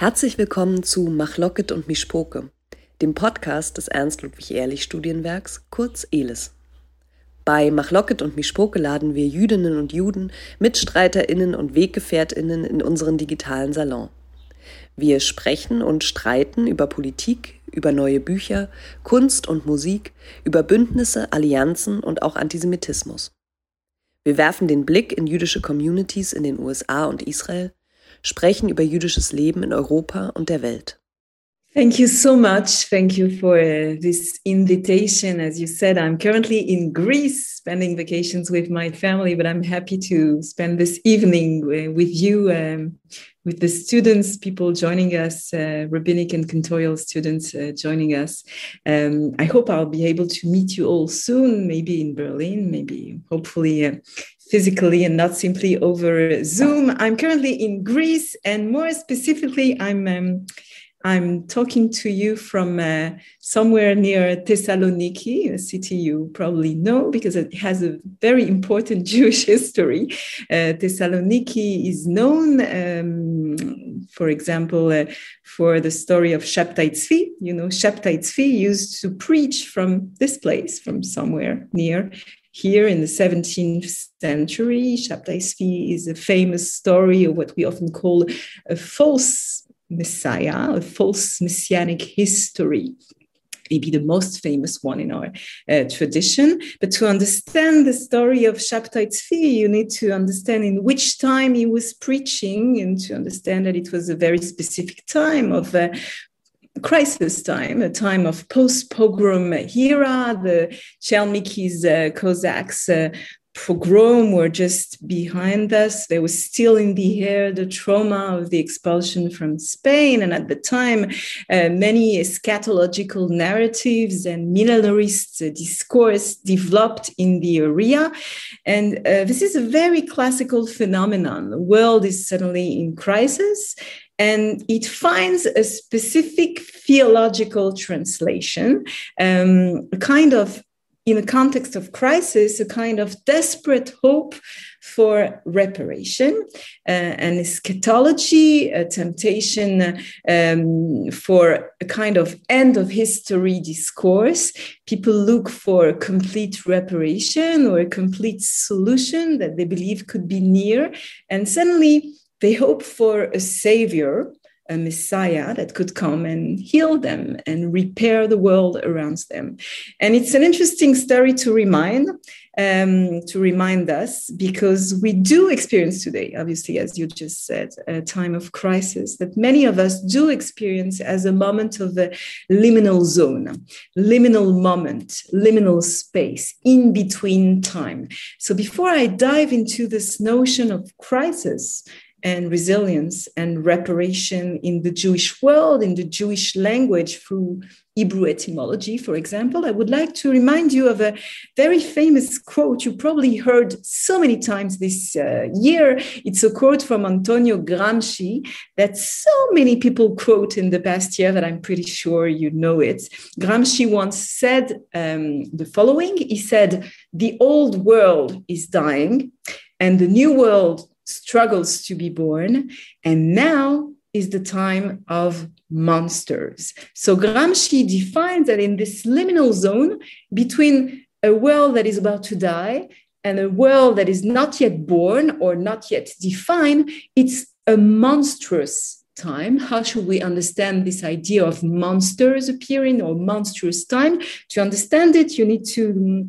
Herzlich willkommen zu Machlocket und Mischpoke, dem Podcast des Ernst-Ludwig-Ehrlich-Studienwerks, kurz ELIS. Bei Machlocket und Mischpoke laden wir Jüdinnen und Juden, MitstreiterInnen und WeggefährtInnen in unseren digitalen Salon. Wir sprechen und streiten über Politik, über neue Bücher, Kunst und Musik, über Bündnisse, Allianzen und auch Antisemitismus. Wir werfen den Blick in jüdische Communities in den USA und Israel sprechen über jüdisches Leben in Europa und der Welt. Thank you so much. Thank you for uh, this invitation. As you said, I'm currently in Greece spending vacations with my family, but I'm happy to spend this evening uh, with you, um, with the students, people joining us, uh, rabbinic and cantorial students uh, joining us. Um, I hope I'll be able to meet you all soon, maybe in Berlin, maybe hopefully physically and not simply over Zoom. I'm currently in Greece, and more specifically, I'm um, I'm talking to you from uh, somewhere near Thessaloniki, a city you probably know because it has a very important Jewish history. Uh, Thessaloniki is known, um, for example, uh, for the story of Shabtai Tzvi. You know, Shabtai Tzvi used to preach from this place, from somewhere near here in the 17th century. Shabtai Tzvi is a famous story of what we often call a false messiah, a false messianic history maybe the most famous one in our uh, tradition. But to understand the story of Shabtai Tzvi, you need to understand in which time he was preaching and to understand that it was a very specific time of uh, crisis time, a time of post-pogrom era. The Chmielnicki, uh, Cossacks uh, pogrom were just behind us. There was still in the air the trauma of the expulsion from Spain. And at the time, uh, many eschatological narratives and millenarist uh, discourse developed in the area. And uh, this is a very classical phenomenon. The world is suddenly in crisis and it finds a specific theological translation, um, a kind of in a context of crisis, a kind of desperate hope for reparation, uh, an eschatology, a temptation um, for a kind of end of history discourse. People look for complete reparation or a complete solution that they believe could be near, and suddenly they hope for a savior a Messiah that could come and heal them and repair the world around them. And it's an interesting story to remind, um, to remind us, because we do experience today, obviously, as you just said, a time of crisis that many of us do experience as a moment of a liminal zone, liminal moment, liminal space, in between time. So before I dive into this notion of crisis, and resilience and reparation in the Jewish world, in the Jewish language through Hebrew etymology, for example, I would like to remind you of a very famous quote you probably heard so many times this uh, year. It's a quote from Antonio Gramsci that so many people quote in the past year that I'm pretty sure you know it. Gramsci once said um, the following He said, The old world is dying, and the new world struggles to be born. And now is the time of monsters. So Gramsci defines that in this liminal zone between a world that is about to die and a world that is not yet born or not yet defined, it's a monstrous time. How should we understand this idea of monsters appearing or monstrous time? To understand it, you need to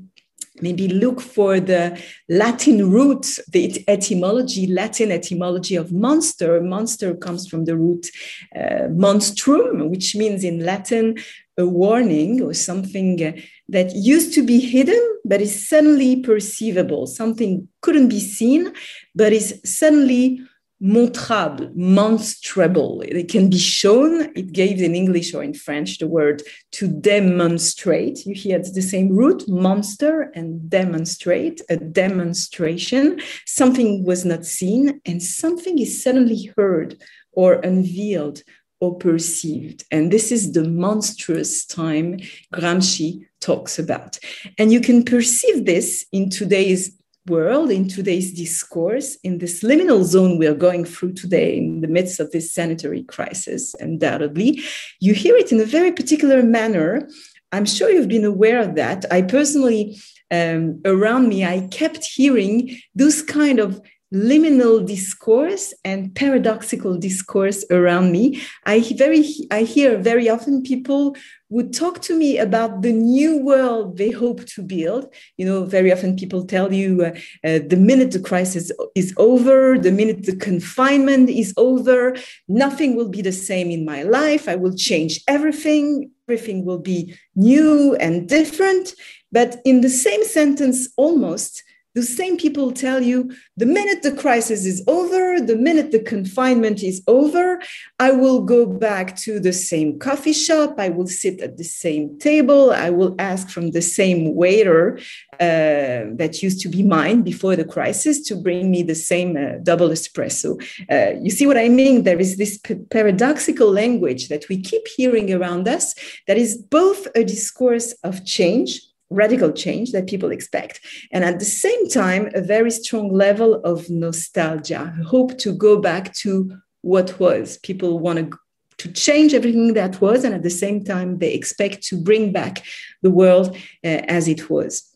maybe look for the Latin root, the etymology, Latin etymology of monster. Monster comes from the root uh, monstrum, which means in Latin a warning or something uh, that used to be hidden but is suddenly perceivable. Something couldn't be seen but is suddenly montrable, monstrable. It can be shown. It gave in English or in French the word to demonstrate. You hear it's the same root, monster and demonstrate, a demonstration. Something was not seen and something is suddenly heard or unveiled or perceived. And this is the monstrous time Gramsci talks about. And you can perceive this in today's world, in today's discourse, in this liminal zone we are going through today, in the midst of this sanitary crisis, undoubtedly, you hear it in a very particular manner. I'm sure you've been aware of that. I personally, um, around me, I kept hearing those kind of liminal discourse and paradoxical discourse around me i very i hear very often people would talk to me about the new world they hope to build. You know very often people tell you uh, uh, the minute the crisis is over the minute the confinement is over nothing will be the same in my life. I will change everything. Everything will be new and different. But in the same sentence almost the same people tell you the minute the crisis is over, the minute the confinement is over, I will go back to the same coffee shop, I will sit at the same table, I will ask from the same waiter uh, that used to be mine before the crisis to bring me the same uh, double espresso. Uh, you see what I mean? There is this paradoxical language that we keep hearing around us that is both a discourse of change radical change that people expect. And at the same time, a very strong level of nostalgia, hope to go back to what was. People want to to change everything that was, and at the same time, they expect to bring back the world uh, as it was.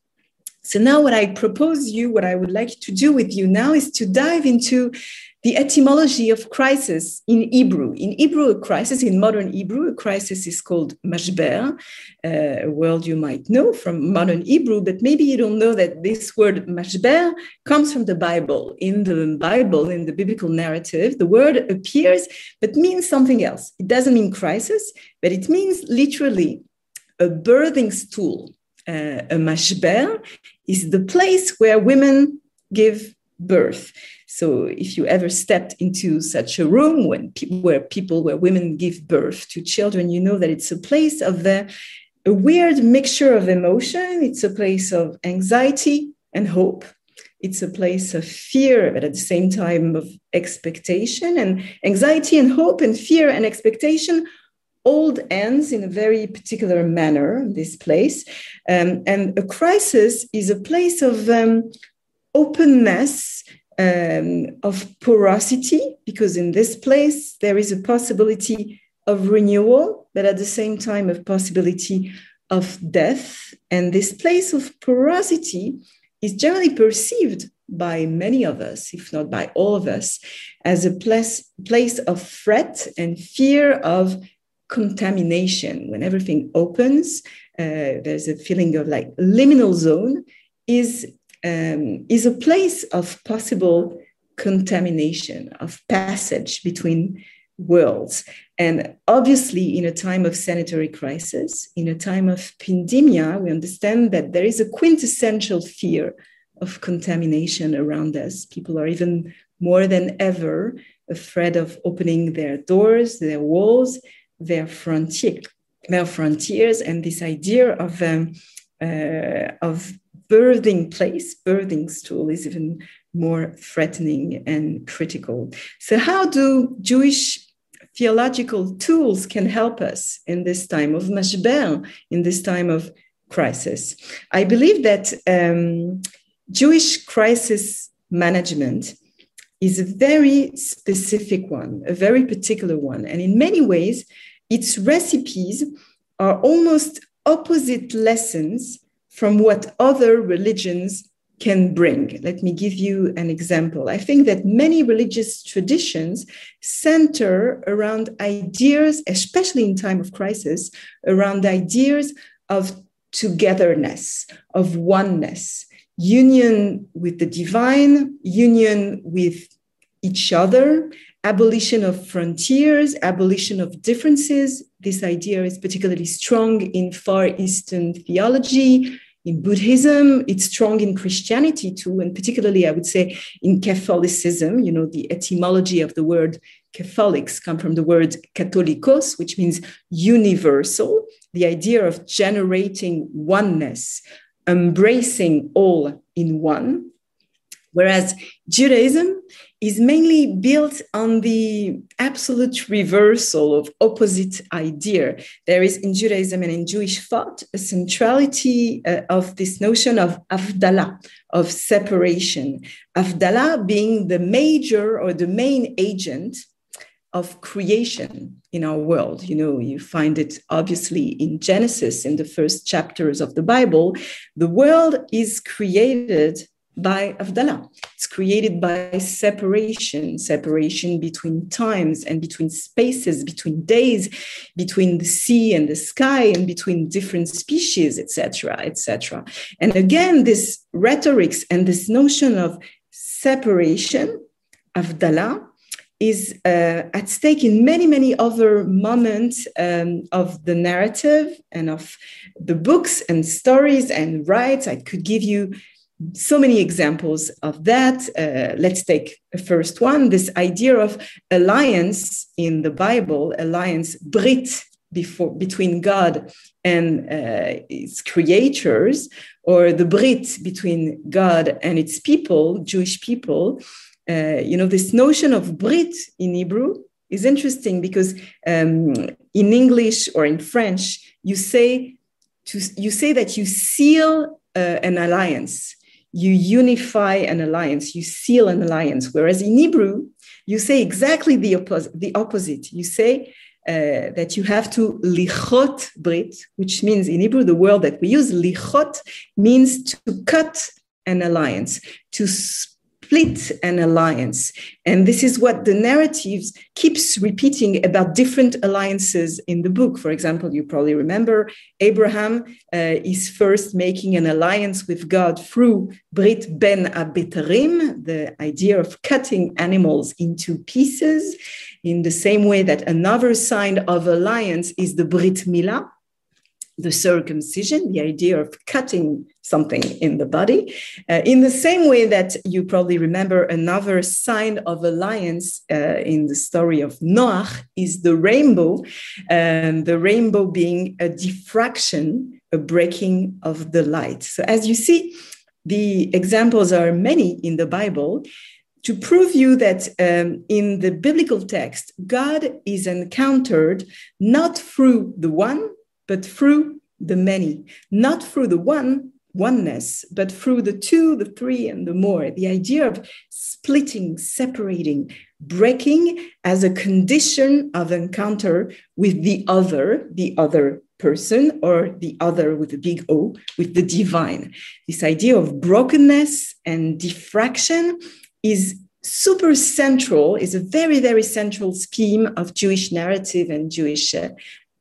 So now, what I propose you, what I would like to do with you now, is to dive into the etymology of crisis in Hebrew. In Hebrew, a crisis, in modern Hebrew, a crisis is called mashber, uh, a word you might know from modern Hebrew, but maybe you don't know that this word mashber comes from the Bible. In the Bible, in the biblical narrative, the word appears but means something else. It doesn't mean crisis, but it means literally a birthing stool. Uh, a mashber is the place where women give birth. So if you ever stepped into such a room when pe- where people, where women give birth to children, you know that it's a place of the, a weird mixture of emotion. It's a place of anxiety and hope. It's a place of fear, but at the same time of expectation and anxiety and hope and fear and expectation old ends in a very particular manner, this place. Um, and a crisis is a place of um, openness um, of porosity, because in this place there is a possibility of renewal, but at the same time, a possibility of death. And this place of porosity is generally perceived by many of us, if not by all of us, as a place, place of threat and fear of contamination. When everything opens, uh, there's a feeling of like liminal zone is um, is a place of possible contamination, of passage between worlds. And obviously, in a time of sanitary crisis, in a time of pandemia, we understand that there is a quintessential fear of contamination around us. People are even more than ever afraid of opening their doors, their walls, their frontier, their frontiers, and this idea of um, uh, of birthing place, birthing stool is even more threatening and critical. So, how do Jewish theological tools can help us in this time of mashber, in this time of crisis? I believe that um, Jewish crisis management is a very specific one, a very particular one. And in many ways, its recipes are almost opposite lessons from what other religions can bring. Let me give you an example. I think that many religious traditions center around ideas, especially in time of crisis, around ideas of togetherness, of oneness, union with the divine, union with each other, abolition of frontiers, abolition of differences. This idea is particularly strong in Far Eastern theology, in Buddhism, it's strong in Christianity too, and particularly, I would say, in Catholicism. You know, the etymology of the word Catholics come from the word Catholicos, which means universal, the idea of generating oneness, embracing all in one. Whereas Judaism is mainly built on the absolute reversal of opposite idea. There is in Judaism and in Jewish thought a centrality uh, of this notion of avdala, of separation. Avdala being the major or the main agent of creation in our world. You know, you find it obviously in Genesis, in the first chapters of the Bible. The world is created by Avdallah. It's created by separation, separation between times and between spaces, between days, between the sea and the sky, and between different species, etc., etc. And again, this rhetorics and this notion of separation, Avdallah, is uh, at stake in many, many other moments um, of the narrative and of the books and stories and rites. I could give you so many examples of that. Uh, let's take a first one this idea of alliance in the Bible, alliance, Brit, before, between God and uh, its creatures, or the Brit between God and its people, Jewish people. Uh, you know, this notion of Brit in Hebrew is interesting because um, in English or in French, you say to, you say that you seal uh, an alliance you unify an alliance, you seal an alliance. Whereas in Hebrew, you say exactly the, oppos- the opposite. You say uh, that you have to lichot brit, which means in Hebrew, the word that we use, lichot, means to cut an alliance, to split an alliance. And this is what the narratives keeps repeating about different alliances in the book. For example, you probably remember Abraham uh, is first making an alliance with God through Brit Bein HaBetarim, the idea of cutting animals into pieces, in the same way that another sign of alliance is the Brit Milah the circumcision, the idea of cutting something in the body. Uh, in the same way that you probably remember another sign of alliance uh, in the story of Noah is the rainbow, and the rainbow being a diffraction, a breaking of the light. So as you see, the examples are many in the Bible to prove you that um, in the biblical text, God is encountered not through the one, but through the many, not through the one, oneness, but through the two, the three, and the more. The idea of splitting, separating, breaking as a condition of encounter with the other, the other person, or the other with a big O, with the divine. This idea of brokenness and diffraction is super central, is a very, very central scheme of Jewish narrative and Jewish uh,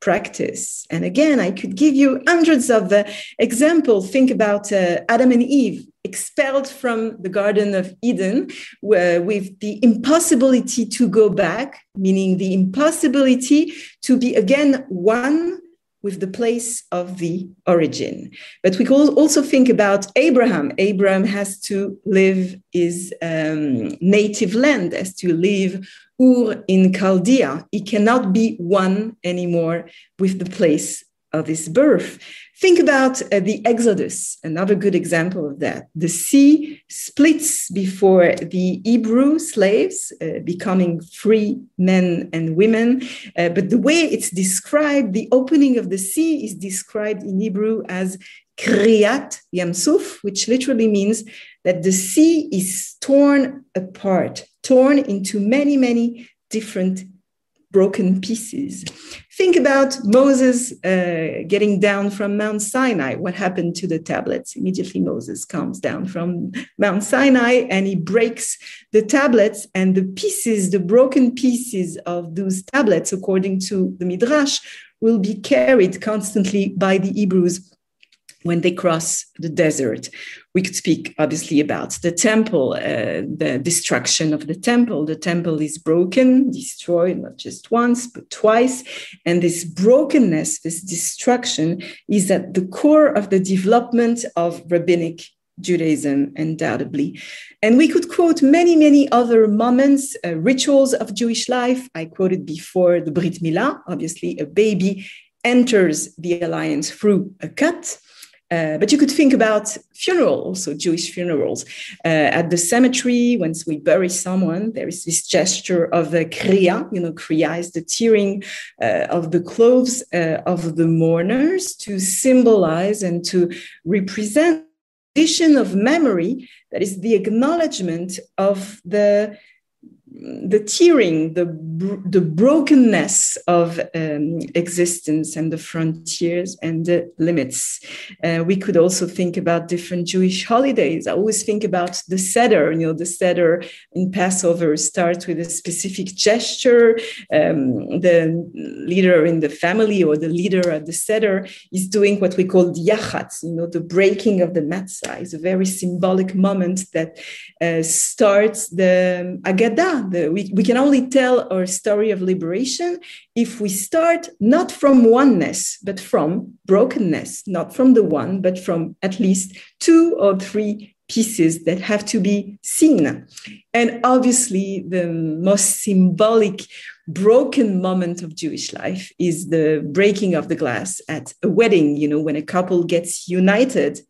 practice. And again, I could give you hundreds of uh, examples. Think about uh, Adam and Eve expelled from the Garden of Eden with the impossibility to go back, meaning the impossibility to be again one with the place of the origin. But we can also think about Abraham. Abraham has to live his um, native land, has to live Ur in Chaldea. It cannot be one anymore with the place of his birth. Think about uh, the Exodus, another good example of that. The sea splits before the Hebrew slaves uh, becoming free men and women. Uh, but the way it's described, the opening of the sea is described in Hebrew as Kriyat Yam Suf, which literally means that the sea is torn apart, torn into many, many different broken pieces. Think about Moses uh, getting down from Mount Sinai. What happened to the tablets? Immediately, Moses comes down from Mount Sinai and he breaks the tablets, and the pieces, the broken pieces of those tablets, according to the Midrash, will be carried constantly by the Hebrews when they cross the desert. We could speak obviously about the temple, uh, the destruction of the temple. The temple is broken, destroyed not just once, but twice. And this brokenness, this destruction, is at the core of the development of rabbinic Judaism, undoubtedly. And we could quote many, many other moments, uh, rituals of Jewish life. I quoted before the Brit Milah, obviously, a baby enters the alliance through a cut Uh, but you could think about funeral, also Jewish funerals. Uh, at the cemetery, once we bury someone, there is this gesture of the kriya. You know, kriya is the tearing uh, of the clothes uh, of the mourners to symbolize and to represent condition of memory that is the acknowledgement of the the tearing, the, the brokenness of um, existence and the frontiers and the limits. Uh, we could also think about different Jewish holidays. I always think about the Seder. You know, the Seder in Passover starts with a specific gesture. Um, the leader in the family or the leader at the Seder is doing what we call the yachatz, you know, the breaking of the matzah. It's a very symbolic moment that uh, starts the Agadah, the, we, we can only tell our story of liberation if we start not from oneness, but from brokenness, not from the one, but from at least two or three pieces that have to be seen. And obviously, the most symbolic broken moment of Jewish life is the breaking of the glass at a wedding, you know, when a couple gets united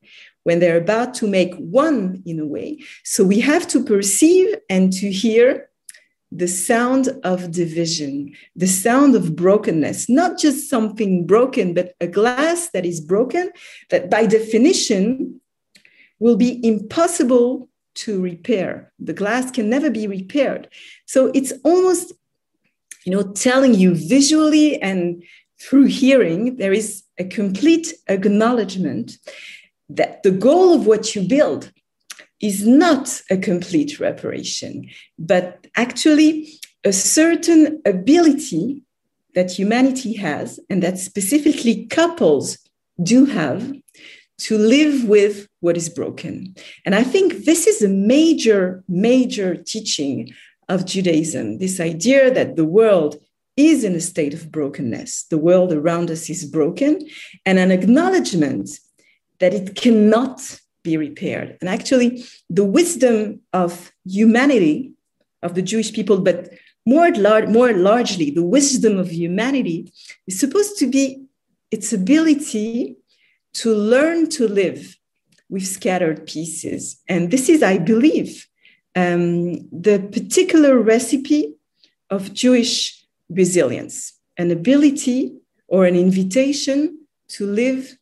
when they're about to make one in a way. So we have to perceive and to hear the sound of division, the sound of brokenness, not just something broken, but a glass that is broken, that by definition will be impossible to repair. The glass can never be repaired. So it's almost, you know, telling you visually and through hearing, there is a complete acknowledgement that the goal of what you build is not a complete reparation, but actually a certain ability that humanity has, and that specifically couples do have, to live with what is broken. And I think this is a major, major teaching of Judaism this idea that the world is in a state of brokenness, the world around us is broken, and an acknowledgement that it cannot be repaired. And actually, the wisdom of humanity, of the Jewish people, but more, lar- more largely, the wisdom of humanity is supposed to be its ability to learn to live with scattered pieces. And this is, I believe, um, the particular recipe of Jewish resilience, an ability or an invitation to live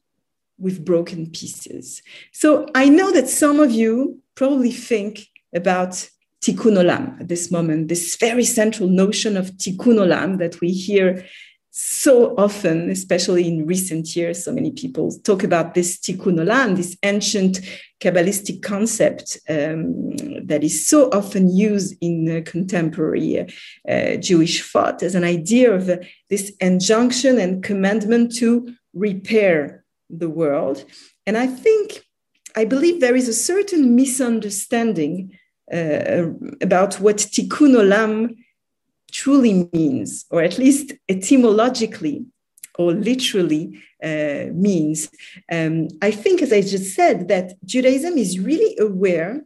with broken pieces. So I know that some of you probably think about tikkun olam at this moment, this very central notion of tikkun olam that we hear so often, especially in recent years. So many people talk about this tikkun olam, this ancient Kabbalistic concept um, that is so often used in uh, contemporary uh, Jewish thought as an idea of uh, this injunction and commandment to repair the world. And I think, I believe there is a certain misunderstanding uh, about what tikkun olam truly means, or at least etymologically or literally uh, means. Um, I think, as I just said, that Judaism is really aware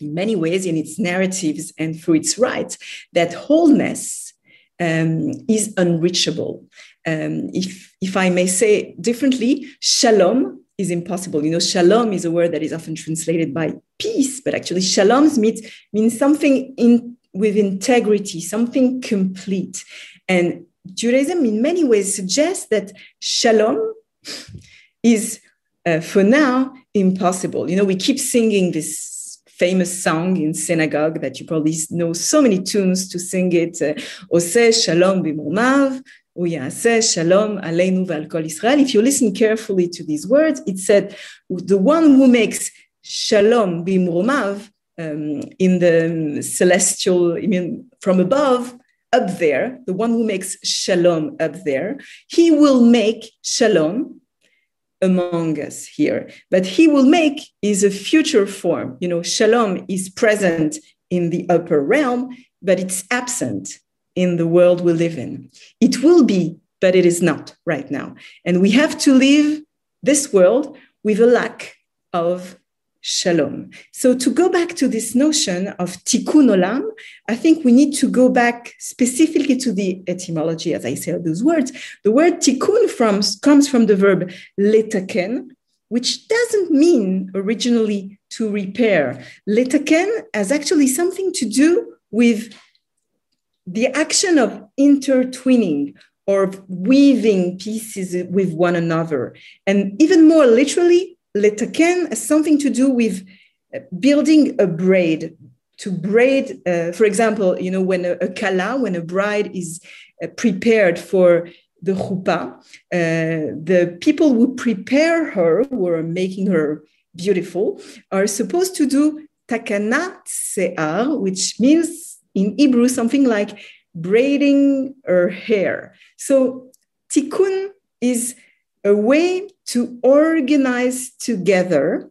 in many ways in its narratives and through its rites that wholeness um, is unreachable um, if, if I may say differently, shalom is impossible. You know, shalom is a word that is often translated by peace, but actually, shalom means, means something in, with integrity, something complete. And Judaism, in many ways, suggests that shalom is, uh, for now, impossible. You know, we keep singing this famous song in synagogue that you probably know so many tunes to sing it. Uh, Ose shalom Israel. If you listen carefully to these words, it said, the one who makes shalom bimrumav um, in the celestial, I mean, from above, up there, the one who makes shalom up there, he will make shalom among us here. But he will make is a future form. You know, shalom is present in the upper realm, but it's absent in the world we live in. It will be, but it is not right now. And we have to live this world with a lack of shalom. So to go back to this notion of tikkun olam, I think we need to go back specifically to the etymology, as I say those words. The word tikkun from, comes from the verb letaken, which doesn't mean originally to repair. Letaken has actually something to do with the action of intertwining or weaving pieces with one another. And even more literally, letaken has something to do with building a braid. To braid, uh, for example, you know, when a, a kala, when a bride is uh, prepared for the chuppah, uh, the people who prepare her, who are making her beautiful, are supposed to do takanat se'ar, which means in Hebrew something like braiding her hair. So tikkun is a way to organize together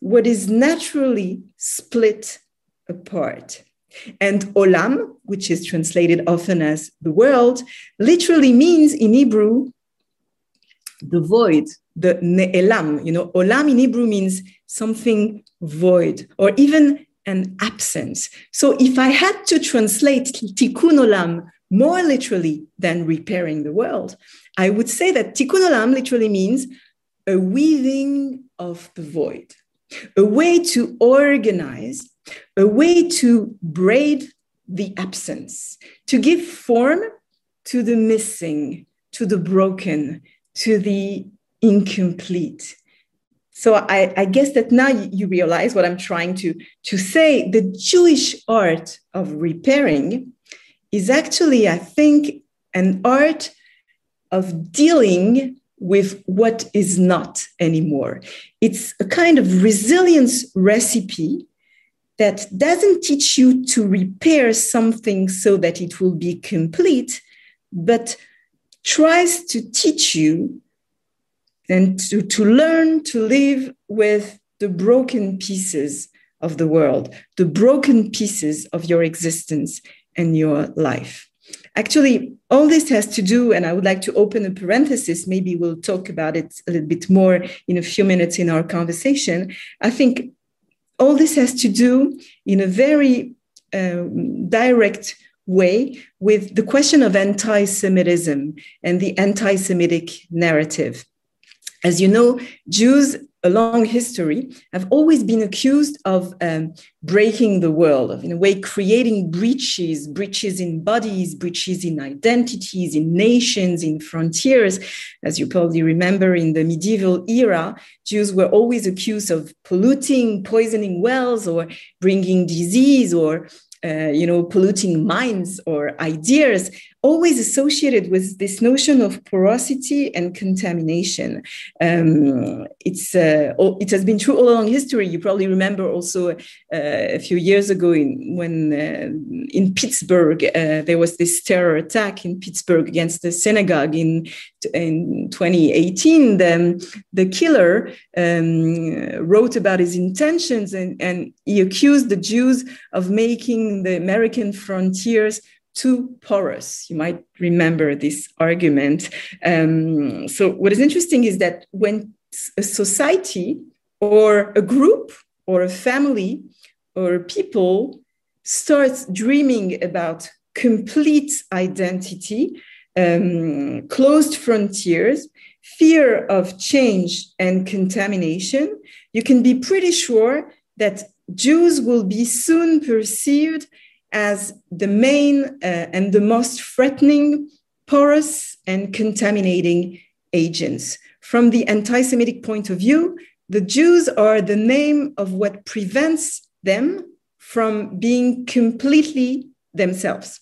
what is naturally split apart. And olam, which is translated often as the world, literally means in Hebrew the void, the ne'elam. You know, olam in Hebrew means something void or even an absence. So if I had to translate tikkun olam more literally than repairing the world, I would say that tikkun olam literally means a weaving of the void, a way to organize a way to braid the absence, to give form to the missing, to the broken, to the incomplete. So I, I, guess that now you realize what I'm trying to, to say. The Jewish art of repairing is actually, I think, an art of dealing with what is not anymore. It's a kind of resilience recipe that doesn't teach you to repair something so that it will be complete, but tries to teach you and to, to learn to live with the broken pieces of the world, the broken pieces of your existence and your life. Actually, all this has to do, and I would like to open a parenthesis, maybe we'll talk about it a little bit more in a few minutes in our conversation. I think all this has to do in a very um, direct way with the question of anti Semitism and the anti Semitic narrative. As you know, Jews a long history have always been accused of um, breaking the world, of in a way creating breaches, breaches in bodies, breaches in identities, in nations, in frontiers. As you probably remember, in the medieval era, Jews were always accused of polluting, poisoning wells, or bringing disease, or uh, you know, polluting minds or ideas, always associated with this notion of porosity and contamination. Um, it's uh, it has been true all along history. You probably remember also uh, a few years ago in, when uh, in Pittsburgh uh, there was this terror attack in Pittsburgh against the synagogue in in 2018. The, the killer um, wrote about his intentions and, and he accused the Jews of making the American frontiers too porous. You might remember this argument. Um, so, what is interesting is that when a society or a group or a family or people starts dreaming about complete identity, um, closed frontiers, fear of change and contamination, you can be pretty sure that Jews will be soon perceived as the main uh, and the most threatening, porous, and contaminating agents. From the anti Semitic point of view, the Jews are the name of what prevents them from being completely themselves.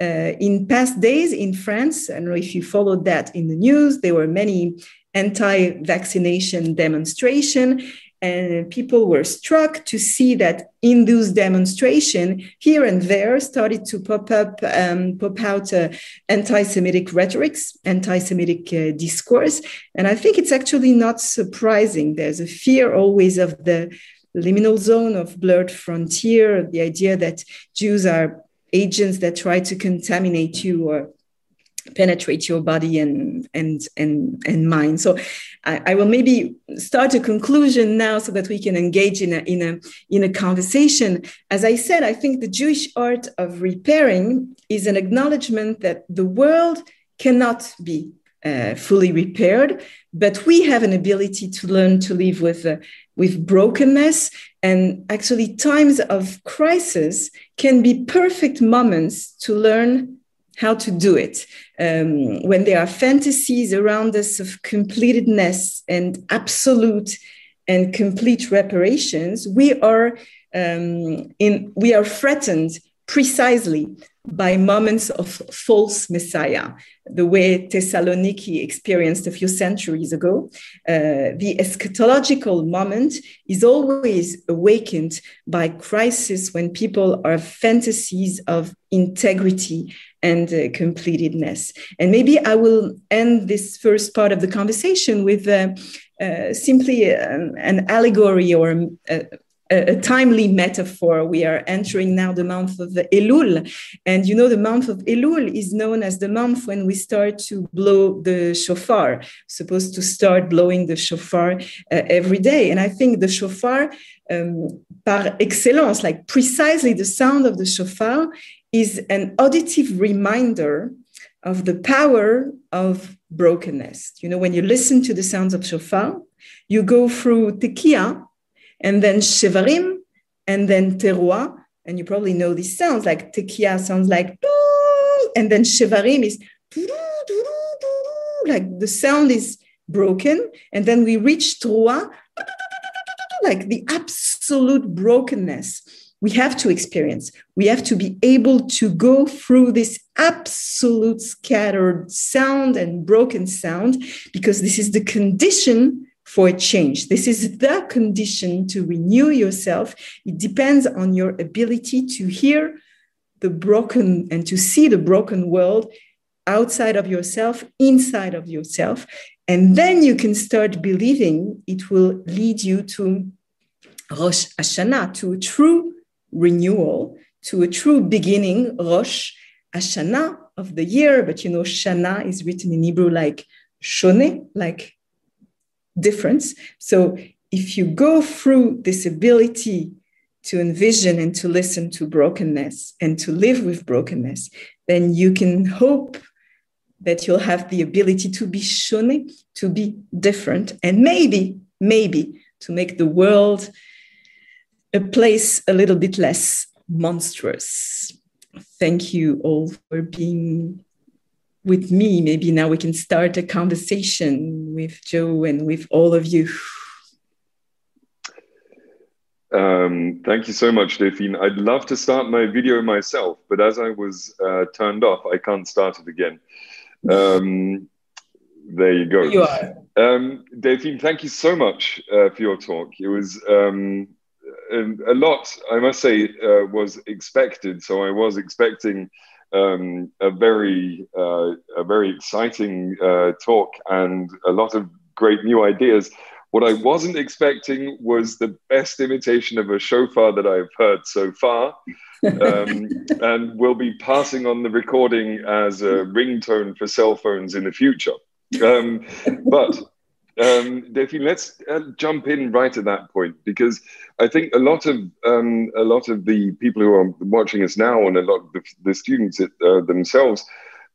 Uh, in past days in France, I don't know if you followed that in the news, there were many anti-vaccination demonstration and people were struck to see that in those demonstration here and there started to pop up um, pop out uh, anti-semitic rhetorics anti-semitic uh, discourse. And i think it's actually not surprising. There's a fear always of the liminal zone of blurred frontier the idea that jews are agents that try to contaminate you or penetrate your body and and and and mind so I, I, will maybe start a conclusion now so that we can engage in a in a in a conversation as i said i think the jewish art of repairing is an acknowledgement that the world cannot be uh, fully repaired, but we have an ability to learn to live with uh, with brokenness. And actually, times of crisis can be perfect moments to learn how to do it. Um, when there are fantasies around us of completedness and absolute and complete reparations, we are um, in we are threatened precisely by moments of false messiah, the way Thessaloniki experienced a few centuries ago. Uh, the eschatological moment is always awakened by crisis when people are fantasies of integrity and uh, completedness. And maybe I will end this first part of the conversation with uh, uh simply an, an, allegory or a, a, timely metaphor. We are entering now the month of Elul. And you know, the month of Elul is known as the month when we start to blow the shofar, supposed to start blowing the shofar uh, every day. And I think the shofar, um, par excellence, like precisely the sound of the shofar, is an auditive reminder of the power of brokenness. You know, when you listen to the sounds of shofar, you go through tekiah, and then Shevarim, and then Teruah. And you probably know these sounds like Tekiah sounds like, and then Shevarim is like the sound is broken. And then we reach Teruah, like the absolute brokenness we have to experience. We have to be able to go through this absolute scattered sound and broken sound because this is the condition for a change. This is the condition to renew yourself. It depends on your ability to hear the broken and to see the broken world outside of yourself, inside of yourself. And then you can start believing it will lead you to Rosh Hashanah, to a true renewal, to a true beginning, Rosh Hashanah of the year. But you know, Shana is written in Hebrew like Shone, like difference. So if you go through this ability to envision and to listen to brokenness and to live with brokenness, then you can hope that you'll have the ability to be shone, to be different, and maybe, maybe to make the world a place a little bit less monstrous. Thank you all for being with me. Maybe now we can start a conversation with Joe and with all of you. Um, thank you so much, Delphine. I'd love to start my video myself, but as I was uh, turned off, I can't start it again. Um, there you go. You are. Um, Delphine, thank you so much uh, for your talk. It was um, a lot, I must say, uh, was expected. So I was expecting um, a very uh, a very exciting uh, talk and a lot of great new ideas. What I wasn't expecting was the best imitation of a shofar that I've heard so far, um, and will be passing on the recording as a ringtone for cell phones in the future. Um, but um, let's uh, jump in right at that point because I think a lot of um, a lot of the people who are watching us now and a lot of the, the students uh, themselves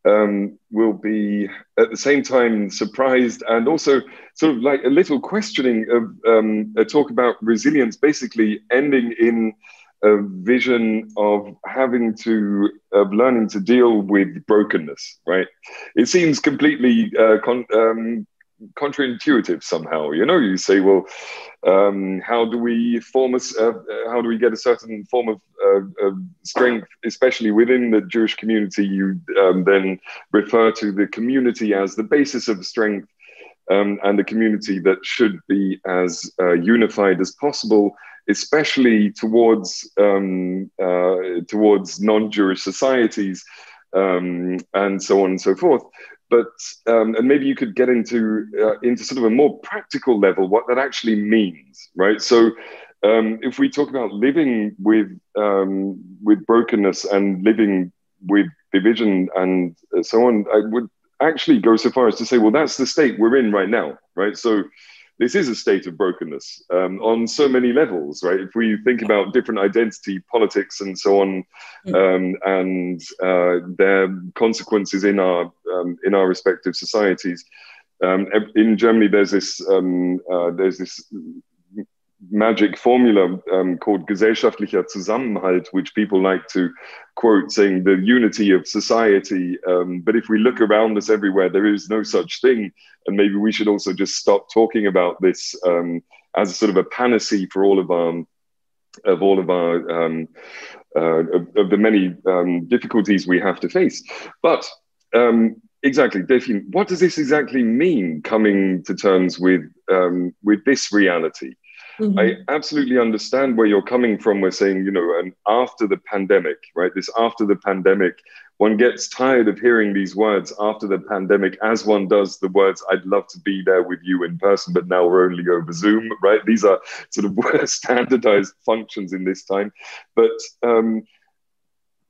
um, will be at the same time surprised and also sort of like a little questioning of um, a talk about resilience, basically ending in a vision of having to of learning to deal with brokenness right? It seems completely uh, con- um, counterintuitive somehow. You know, you say, well, um, how do we form a, uh, how do we get a certain form of, uh, of strength, especially within the Jewish community? You um, then refer to the community as the basis of strength. Um, and the community that should be as uh, unified as possible, especially towards um, uh, towards non-Jewish societies, um, and so on and so forth but um, and maybe you could get into uh, into sort of a more practical level what that actually means right? So um, if we talk about living with um, with brokenness and living with division and so on i would actually go so far as to say well that's the state we're in right now right? So this is a state of brokenness um, on so many levels, right? If we think about different identity politics and so on, mm. um, and uh, their consequences in our um, in our respective societies. Um, in Germany, there's this um, uh, there's this magic formula um, called gesellschaftlicher Zusammenhalt, which people like to quote, saying the unity of society. Um, but if we look around us everywhere, there is no such thing. And maybe we should also just stop talking about this um, as a sort of a panacea for all of our of all of our um, uh, of, of, the many um, difficulties we have to face. But um, exactly, Delphine, what does this exactly mean? Coming to terms with with this reality. Mm-hmm. I absolutely understand where you're coming from. We're saying, you know, and after the pandemic, right? This after the pandemic, one gets tired of hearing these words after the pandemic, as one does the words, I'd love to be there with you in person, but now we're only over Zoom, right? These are sort of standardized functions in this time. But um,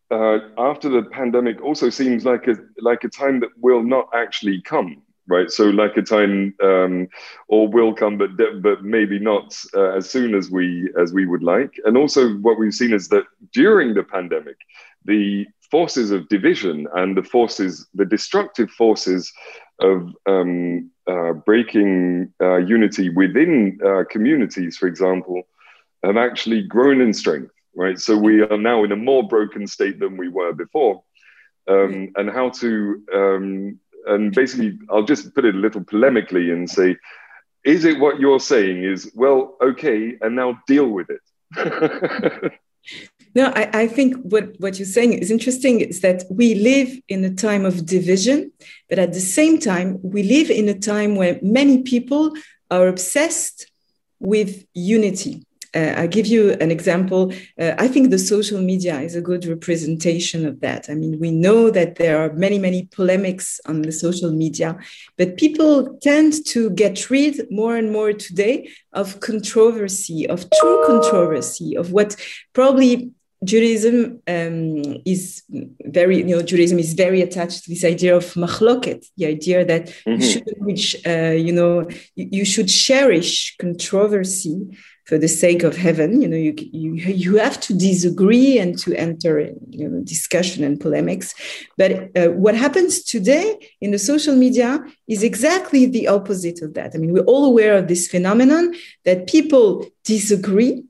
uh, after the pandemic also seems like a like a time that will not actually come right? So like a time um, or will come, but but maybe not uh, as soon as we as we would like. And also, what we've seen is that during the pandemic, the forces of division and the forces, the destructive forces of um, uh, breaking uh, unity within uh, communities, for example, have actually grown in strength. Right, so we are now in a more broken state than we were before. Um, and how to um, and basically, I'll just put it a little polemically and say, is it what you're saying is, well, okay, and now deal with it? no, I, I, think what, what you're saying is interesting is that we live in a time of division, but at the same time, we live in a time where many people are obsessed with unity. Uh, I'll give you an example. Uh, I think the social media is a good representation of that. I mean, we know that there are many, many polemics on the social media, but people tend to get rid more and more today of controversy, of true controversy, of what probably Judaism um, is very, you know, Judaism is very attached to this idea of machloket, the idea that mm-hmm. you should reach, uh, you know, you, you should cherish controversy for the sake of heaven. You know, you, you, you have to disagree and to enter in you know, discussion and polemics. But uh, what happens today in the social media is exactly the opposite of that. I mean, we're all aware of this phenomenon that people disagree,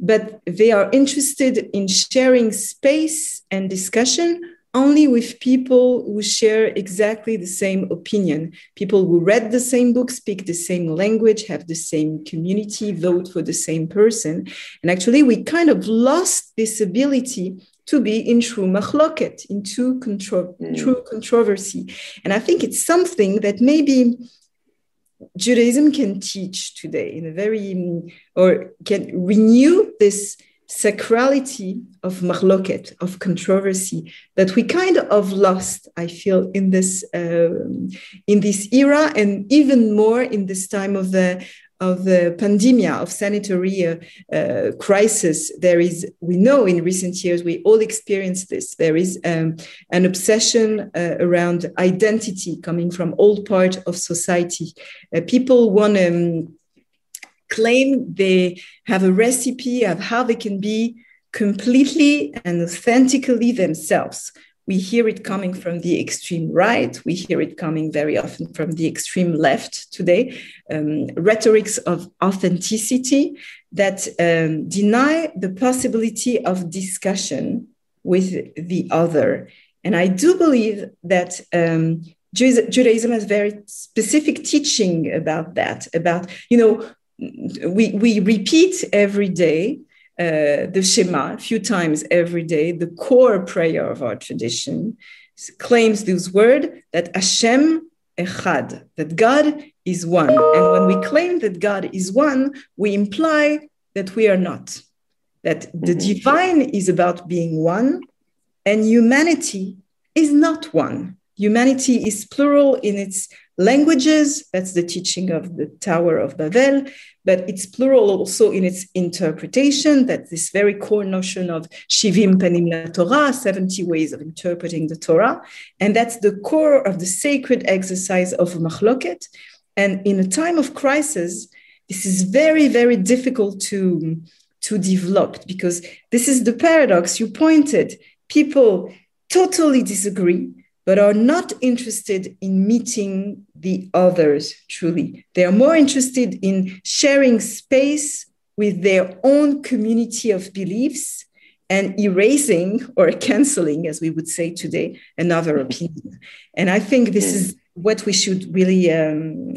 but they are interested in sharing space and discussion only with people who share exactly the same opinion. People who read the same book, speak the same language, have the same community, vote for the same person. And actually, we kind of lost this ability to be in true machloket, in true, contro- mm. true controversy. And I think it's something that maybe Judaism can teach today in a very, or can renew this sacrality of machloket, of controversy that we kind of lost, I feel, in this um, in this era, and even more in this time of the of the pandemia of sanitary uh, uh, crisis. There is we know in recent years we all experience this. There is um, an obsession uh, around identity coming from all part of society. Uh, people want to um, claim they have a recipe of how they can be completely and authentically themselves. We hear it coming from the extreme right. We hear it coming very often from the extreme left today. Um, rhetorics of authenticity that um, deny the possibility of discussion with the other. And I do believe that um, Judaism has very specific teaching about that, about, you know, we, we repeat every day uh, the Shema a few times every day, the core prayer of our tradition claims this word that Hashem Echad, that God is one. And when we claim that God is one, we imply that we are not, that the mm-hmm. divine is about being one and humanity is not one. Humanity is plural in its languages. That's the teaching of the Tower of Babel, but it's plural also in its interpretation. That this very core notion of Shivim Panim La Torah, 70 ways of interpreting the Torah. And that's the core of the sacred exercise of Machloket. And in a time of crisis, this is very, very difficult to, to develop because this is the paradox you pointed. People totally disagree, but are not interested in meeting the others truly. They are more interested in sharing space with their own community of beliefs and erasing or canceling, as we would say today, another opinion. And I think this is what we should really um,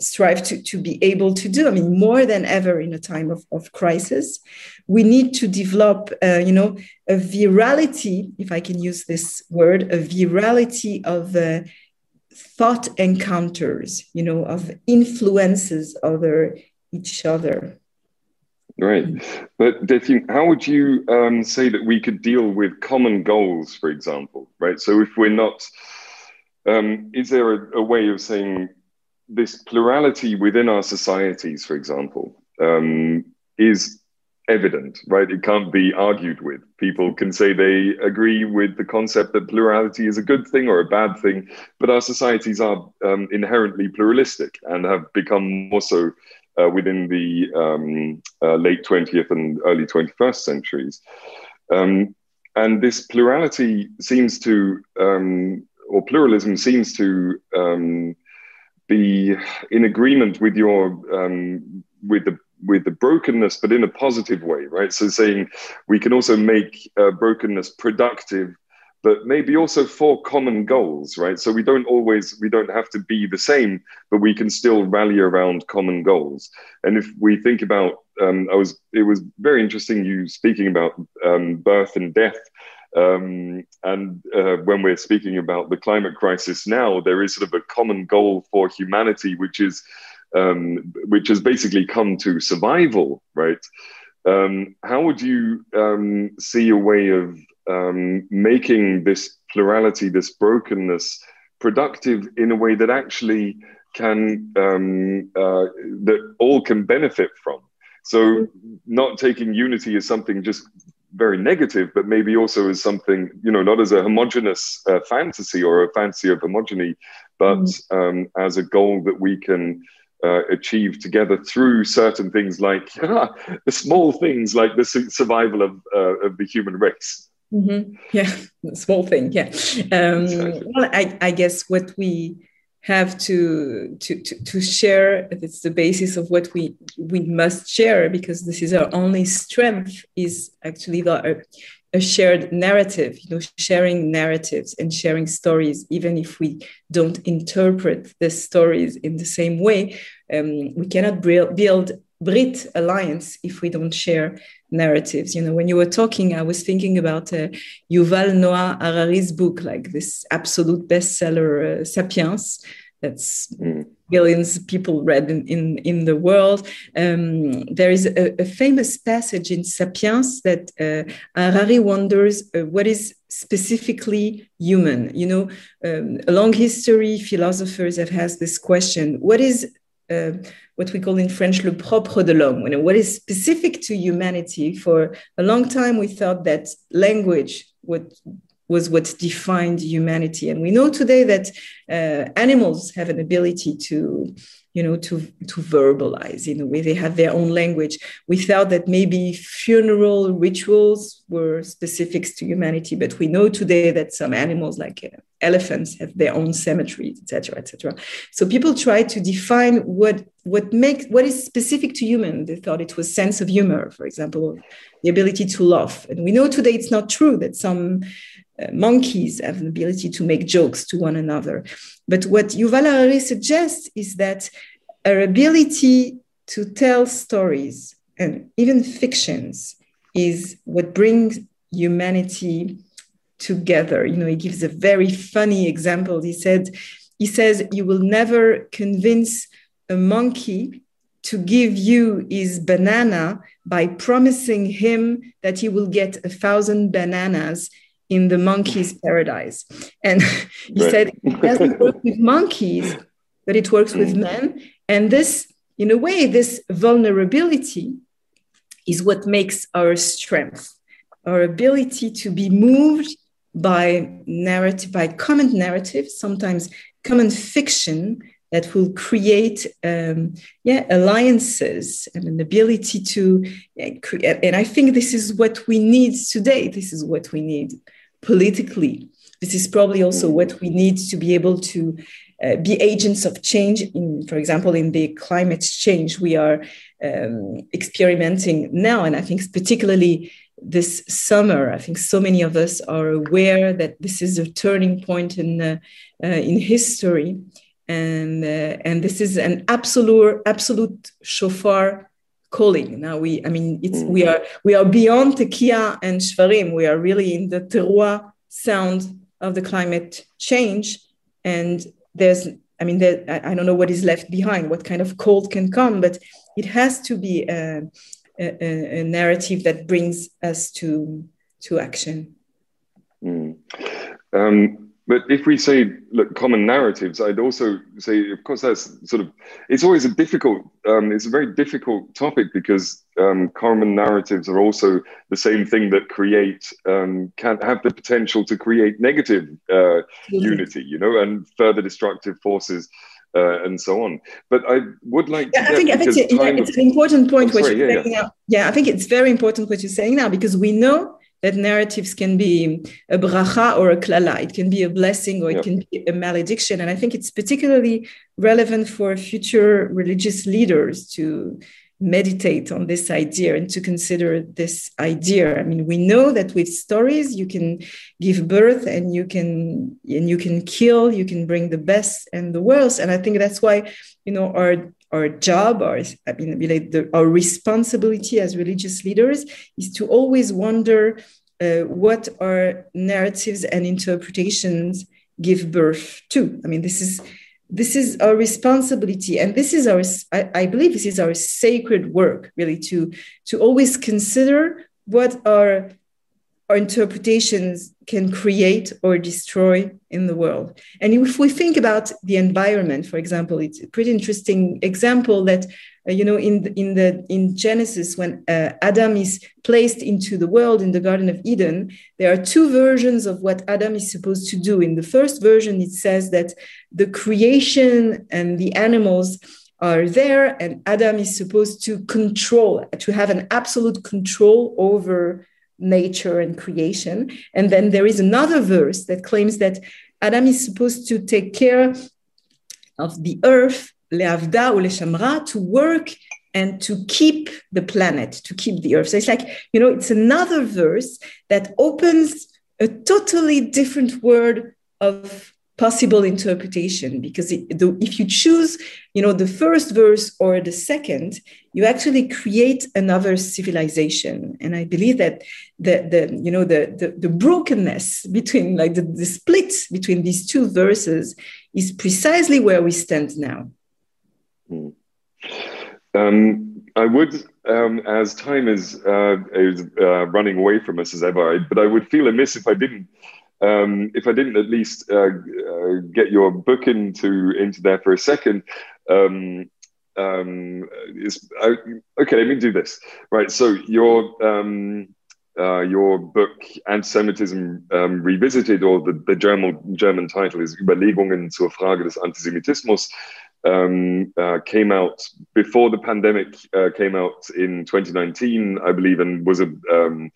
strive to, to be able to do. I mean, more than ever in a time of, of crisis, we need to develop, uh, you know, a virality, if I can use this word, a virality of uh, thought encounters, you know, of influences over each other. Right. But Delphine, how would you um, say that we could deal with common goals, for example, right? So if we're not, um, is there a, a, way of saying this plurality within our societies, for example, um, is evident, right? It can't be argued with. People can say they agree with the concept that plurality is a good thing or a bad thing, but our societies are um, inherently pluralistic and have become more so uh, within the um, uh, late 20th and early 21st centuries. Um, and this plurality seems to, um, or pluralism seems to um, be in agreement with your, um, with the with the brokenness, but in a positive way, right? So saying we can also make uh, brokenness productive but maybe also for common goals, right? So we don't always, we don't have to be the same, but we can still rally around common goals. And if we think about, um, I was, it was very interesting you speaking about um, birth and death. Um, and uh, when we're speaking about the climate crisis now, there is sort of a common goal for humanity, which is, um, which has basically come to survival, right? Um, how would you um, see a way of um, making this plurality, this brokenness, productive in a way that actually can um, uh, that all can benefit from. So, not taking unity as something just very negative, but maybe also as something you know, not as a homogenous uh, fantasy or a fantasy of homogeny, but mm. um, as a goal that we can. Uh, achieve together through certain things like the small things like the survival of, uh, of the human race. Mm-hmm. Yeah, small thing. Yeah. Um, exactly. Well, I, I guess what we have to, to, to, to share, it's the basis of what we, we must share because this is our only strength, is actually the, a shared narrative, you know, sharing narratives and sharing stories, even if we don't interpret the stories in the same way. Um, we cannot build Brit alliance if we don't share narratives. You know, when you were talking, I was thinking about uh, Yuval Noah Harari's book, like this absolute bestseller, uh, *Sapiens*. That's mm. billions of people read in, in, in the world. Um, there is a, a, famous passage in *Sapiens* that uh, Harari wonders uh, what is specifically human. You know, um, along history, philosophers have asked this question: What is uh, what we call in French le propre de l'homme, you know, what is specific to humanity. For a long time, we thought that language would, was what defined humanity. And we know today that uh, animals have an ability to you know to to verbalize in a way. They have their own language. We thought that maybe funeral rituals were specifics to humanity but we know today that some animals like uh, elephants have their own cemeteries etc etc so people try to define what what makes what is specific to human. They thought it was sense of humor for example the ability to laugh. And we know today it's not true that some uh, monkeys have the ability to make jokes to one another. But what Yuval Harari suggests is that our ability to tell stories and even fictions is what brings humanity together. You know, he gives a very funny example. He said, he says, you will never convince a monkey to give you his banana by promising him that he will get a thousand bananas in the monkey's paradise. And he right. said it doesn't work with monkeys, but it works with mm. men. And this, in a way, this vulnerability is what makes our strength, our ability to be moved by narrative, by common narrative, sometimes common fiction that will create um, yeah alliances and an ability to create. and i think this is what we need today this is what we need politically this is probably also what we need to be able to uh, be agents of change in for example in the climate change we are um, experimenting now. And i think particularly this summer i think so many of us are aware that this is a turning point in uh, uh, in history. And uh, and this is an absolute absolute shofar calling. Now we i mean it's we are we are beyond tekiah and shvarim. We are really in the teruah sound of the climate change. And there's i mean there, I, I don't know what is left behind what kind of cold can come but it has to be a, a, a narrative that brings us to to action. Mm. um, but if we say look common narratives i'd also say of course that's sort of it's always a difficult um, it's a very difficult topic because um, common narratives are also the same thing that create um, can have the potential to create negative uh, unity you know and further destructive forces uh, and so on. But I would like yeah, I think, I think yeah, it's an important point. Oh, sorry, what you're yeah, saying yeah. Yeah, I think it's very important what you're saying now because we know that narratives can be a bracha or a klala. It can be a blessing or it can be a malediction. And I think it's particularly relevant for future religious leaders to meditate on this idea and to consider this idea. I mean, we know that with stories you can give birth and you can and you can kill, you can bring the best and the worst. And I think that's why, you know, our our job, our I mean, the, our responsibility as religious leaders is to always wonder uh, what our narratives and interpretations give birth to. I mean, this is this is our responsibility, and this is our I, I believe this is our sacred work, really, to to always consider what our our interpretations can create or destroy in the world. And if we think about the environment, for example, it's a pretty interesting example that uh, you know in the, in the in Genesis when uh, Adam is placed into the world in the Garden of Eden, there are two versions of what Adam is supposed to do. In the first version, it says that the creation and the animals are there and adam is supposed to control to have an absolute control over nature and creation. And then there is another verse that claims that Adam is supposed to take care of the earth, leavda ou leshamra, to work and to keep the planet, to keep the earth. So it's like, you know, it's another verse that opens a totally different world of possible interpretation because if you choose you know the first verse or the second you actually create another civilization and i believe that the, the you know the, the, the brokenness between like the, the split between these two verses is precisely where we stand now mm. um, I would, um, as time is, uh, is uh, running away from us as ever, but I would feel amiss if I didn't um, if I didn't at least uh, uh, get your book into into there for a second. Um, um, I, okay, let me do this. Right. So your um, uh, your book Antisemitism um, Revisited, or the, the German German title is Überlegungen zur Frage des Antisemitismus. Um, uh, came out before the pandemic uh, came out in 2019, I believe, and was a um,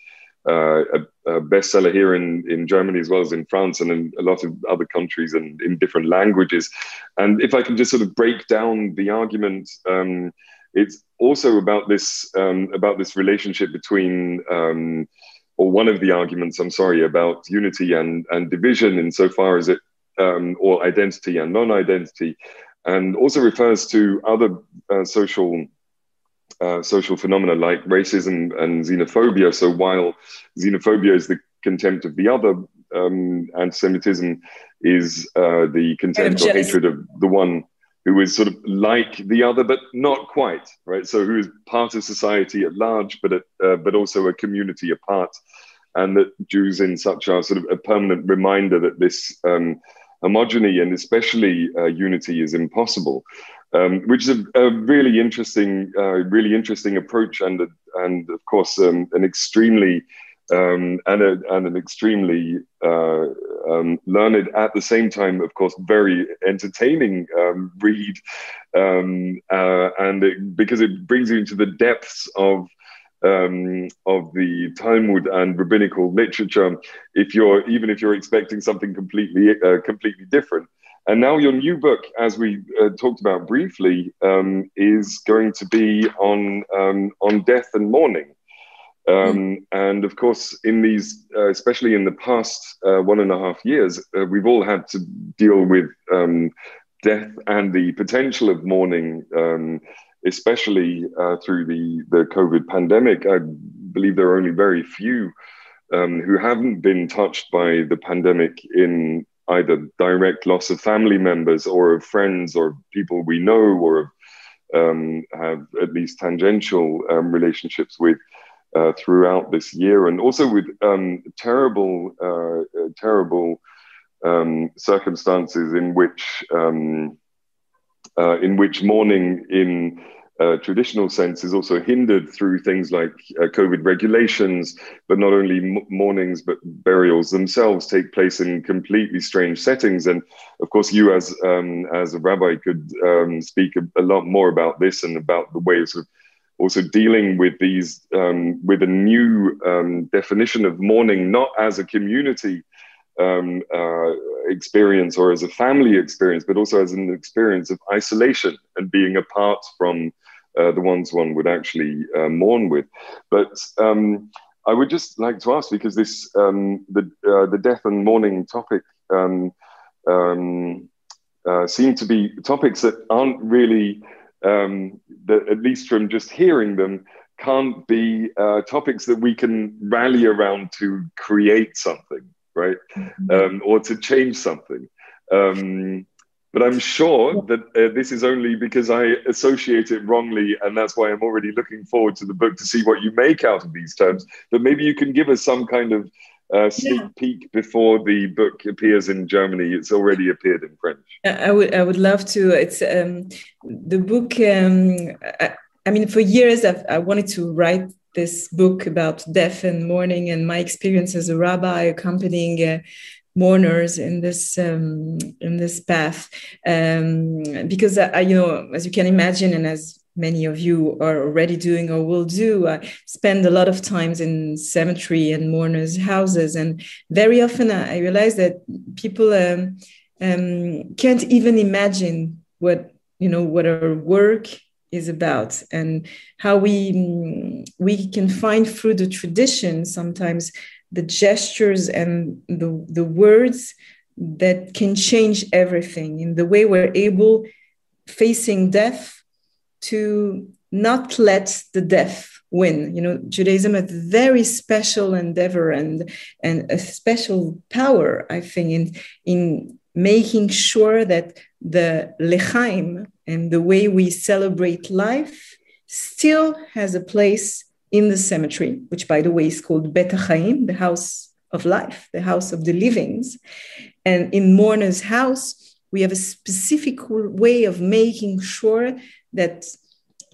uh, a, a, bestseller here in, in Germany as well as in France and in a lot of other countries and in different languages. And if I can just sort of break down the argument, um, it's also about this um, about this relationship between um, or one of the arguments, I'm sorry, about unity and, and division insofar as it um, or identity and non-identity, and also refers to other uh, social uh, social phenomena like racism and xenophobia. So while xenophobia is the contempt of the other, um, anti-Semitism is uh, the contempt or hatred of the one who is sort of like the other, but not quite, right? So who is part of society at large, but uh, but also a community apart, and that Jews in such are sort of a permanent reminder that this um, homogeny and especially uh, unity is impossible um, which is a, a really interesting, uh, really interesting approach, and and of course um, an extremely um, and, a, and an extremely uh, um, learned, at the same time, of course, very entertaining um, read, um, uh, and it, because it brings you into the depths of um, of the Talmud and rabbinical literature. If you're even if you're expecting something completely uh, completely different. And now your new book, as we uh, talked about briefly, um, is going to be on um, on death and mourning. Um. And of course, in these, uh, especially in the past uh, one and a half years, uh, we've all had to deal with um, death and the potential of mourning, um, especially uh, through the, the COVID pandemic. I believe there are only very few um, who haven't been touched by the pandemic in either direct loss of family members or of friends or people we know or um, have at least tangential um, relationships with uh, throughout this year, and also with um, terrible, uh, uh terrible um, circumstances in which um, uh, in which mourning in uh, traditional sense is also hindered through things like uh, COVID regulations, but not only m- mournings, but burials themselves take place in completely strange settings. And of course, you as um, as a rabbi could um, speak a, a, lot more about this and about the ways of also dealing with these um, with a new um, definition of mourning, not as a community um, uh, experience or as a family experience, but also as an experience of isolation and being apart from uh, the ones one would actually uh, mourn with. But um, I would just like to ask because this um, the uh, the death and mourning topic um, uh, seem to be topics that aren't really um, that at least from just hearing them can't be uh, topics that we can rally around to create something, right, mm-hmm. um, or to change something. Um, but I'm sure that uh, this is only because I associate it wrongly, and that's why I'm already looking forward to the book to see what you make out of these terms. But maybe you can give us some kind of uh, sneak yeah. peek before the book appears in Germany. It's already appeared in French. I would, I would love to. It's um, the book. Um, I, I, mean, for years I've, I wanted to write this book about death and mourning and my experience as a rabbi accompanying uh, mourners in this um, in this path um, because I, you know as you can imagine and as many of you are already doing or will do. I spend a lot of times in cemetery and mourners houses and very often I realize that people um, um, can't even imagine what you know what our work is about and how we we can find through the tradition sometimes the gestures and the, the words that can change everything in the way we're able facing death to not let the death win you know judaism is a very special endeavor and and a special power i think in in making sure that the lechaim and the way we celebrate life still has a place in the cemetery, which, by the way, is called Bet Chaim, the house of life, the house of the livings. And in mourner's house, we have a specific way of making sure that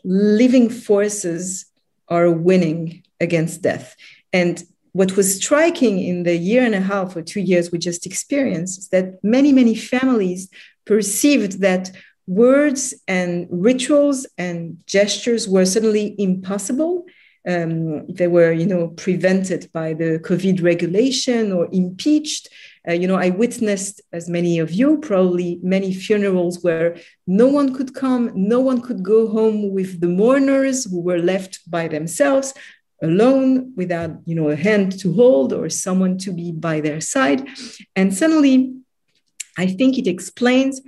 living forces are winning against death. And what was striking in the year and a half or two years we just experienced is that many, many families perceived that words and rituals and gestures were suddenly impossible um, they were, you know, prevented by the COVID regulation or impeached. Uh, you know, I witnessed, as many of you, probably many funerals where no one could come, no one could go home with the mourners who were left by themselves, alone, without, you know, a hand to hold or someone to be by their side. And suddenly, I think it explains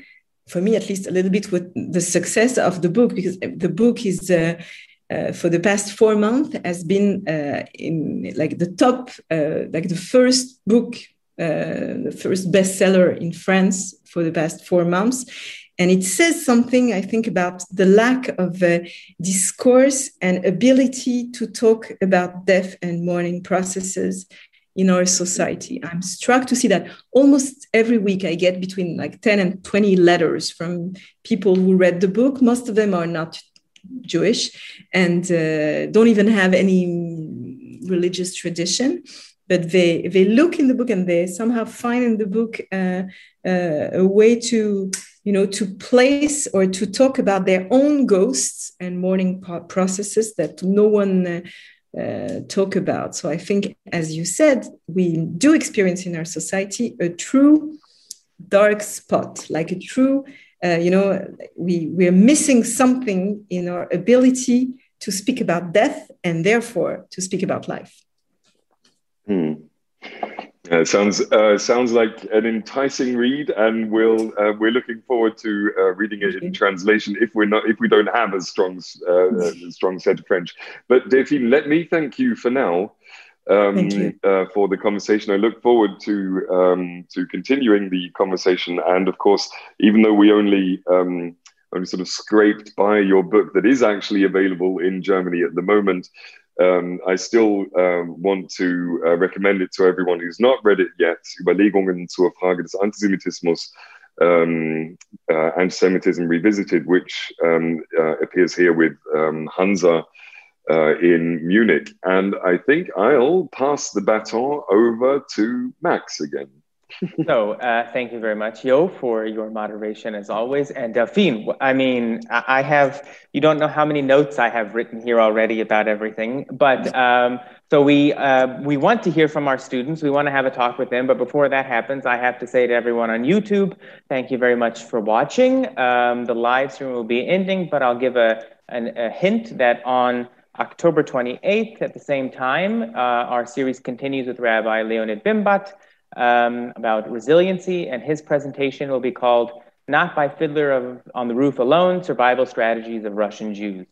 for me at least a little bit what the success of the book because the book is uh, uh, for the past four months has been uh, in like the top, uh, like the first book, the first bestseller in France for the past four months. And it says something, I think, about the lack of uh, discourse and ability to talk about death and mourning processes in our society. I'm struck to see that almost every week I get between like 10 and 20 letters from people who read the book. Most of them are not Jewish and uh, don't even have any religious tradition but they they look in the book and they somehow find in the book uh, uh, a way to you know to place or to talk about their own ghosts and mourning processes that no one uh, uh, talk about so i think as you said we do experience in our society a true dark spot like a true uh, you know we we're missing something in our ability to speak about death and therefore to speak about life. Uh, sounds uh, sounds like an enticing read, and we'll uh, we're looking forward to uh, reading it in translation if we're not if we don't have a strong uh, a strong set of French. But Delphine, let me thank you for now um, uh, for the conversation. I look forward to um, to continuing the conversation, and of course, even though we only um, only sort of scraped by your book that is actually available in Germany at the moment um, I still um, want to uh, recommend it to everyone who's not read it yet. Überlegungen zur Frage des Antisemitismus, um, uh, Antisemitism Revisited, which um, uh, appears here with um, Hanser uh, in Munich. And I think I'll pass the baton over to Max again so uh, thank you very much, Yo, for your moderation as always. And Delphine, I mean, I have, you don't know how many notes I have written here already about everything. But um, so we, uh, we want to hear from our students. We want to have a talk with them. But before that happens, I have to say to everyone on YouTube, thank you very much for watching. Um, the live stream will be ending, but I'll give a, an, a hint that on October 28th at the same time, uh, our series continues with Rabbi Leonid Bimbat um, about resiliency, and his presentation will be called Not by Fiddler of, on the Roof Alone Survival Strategies of Russian Jews.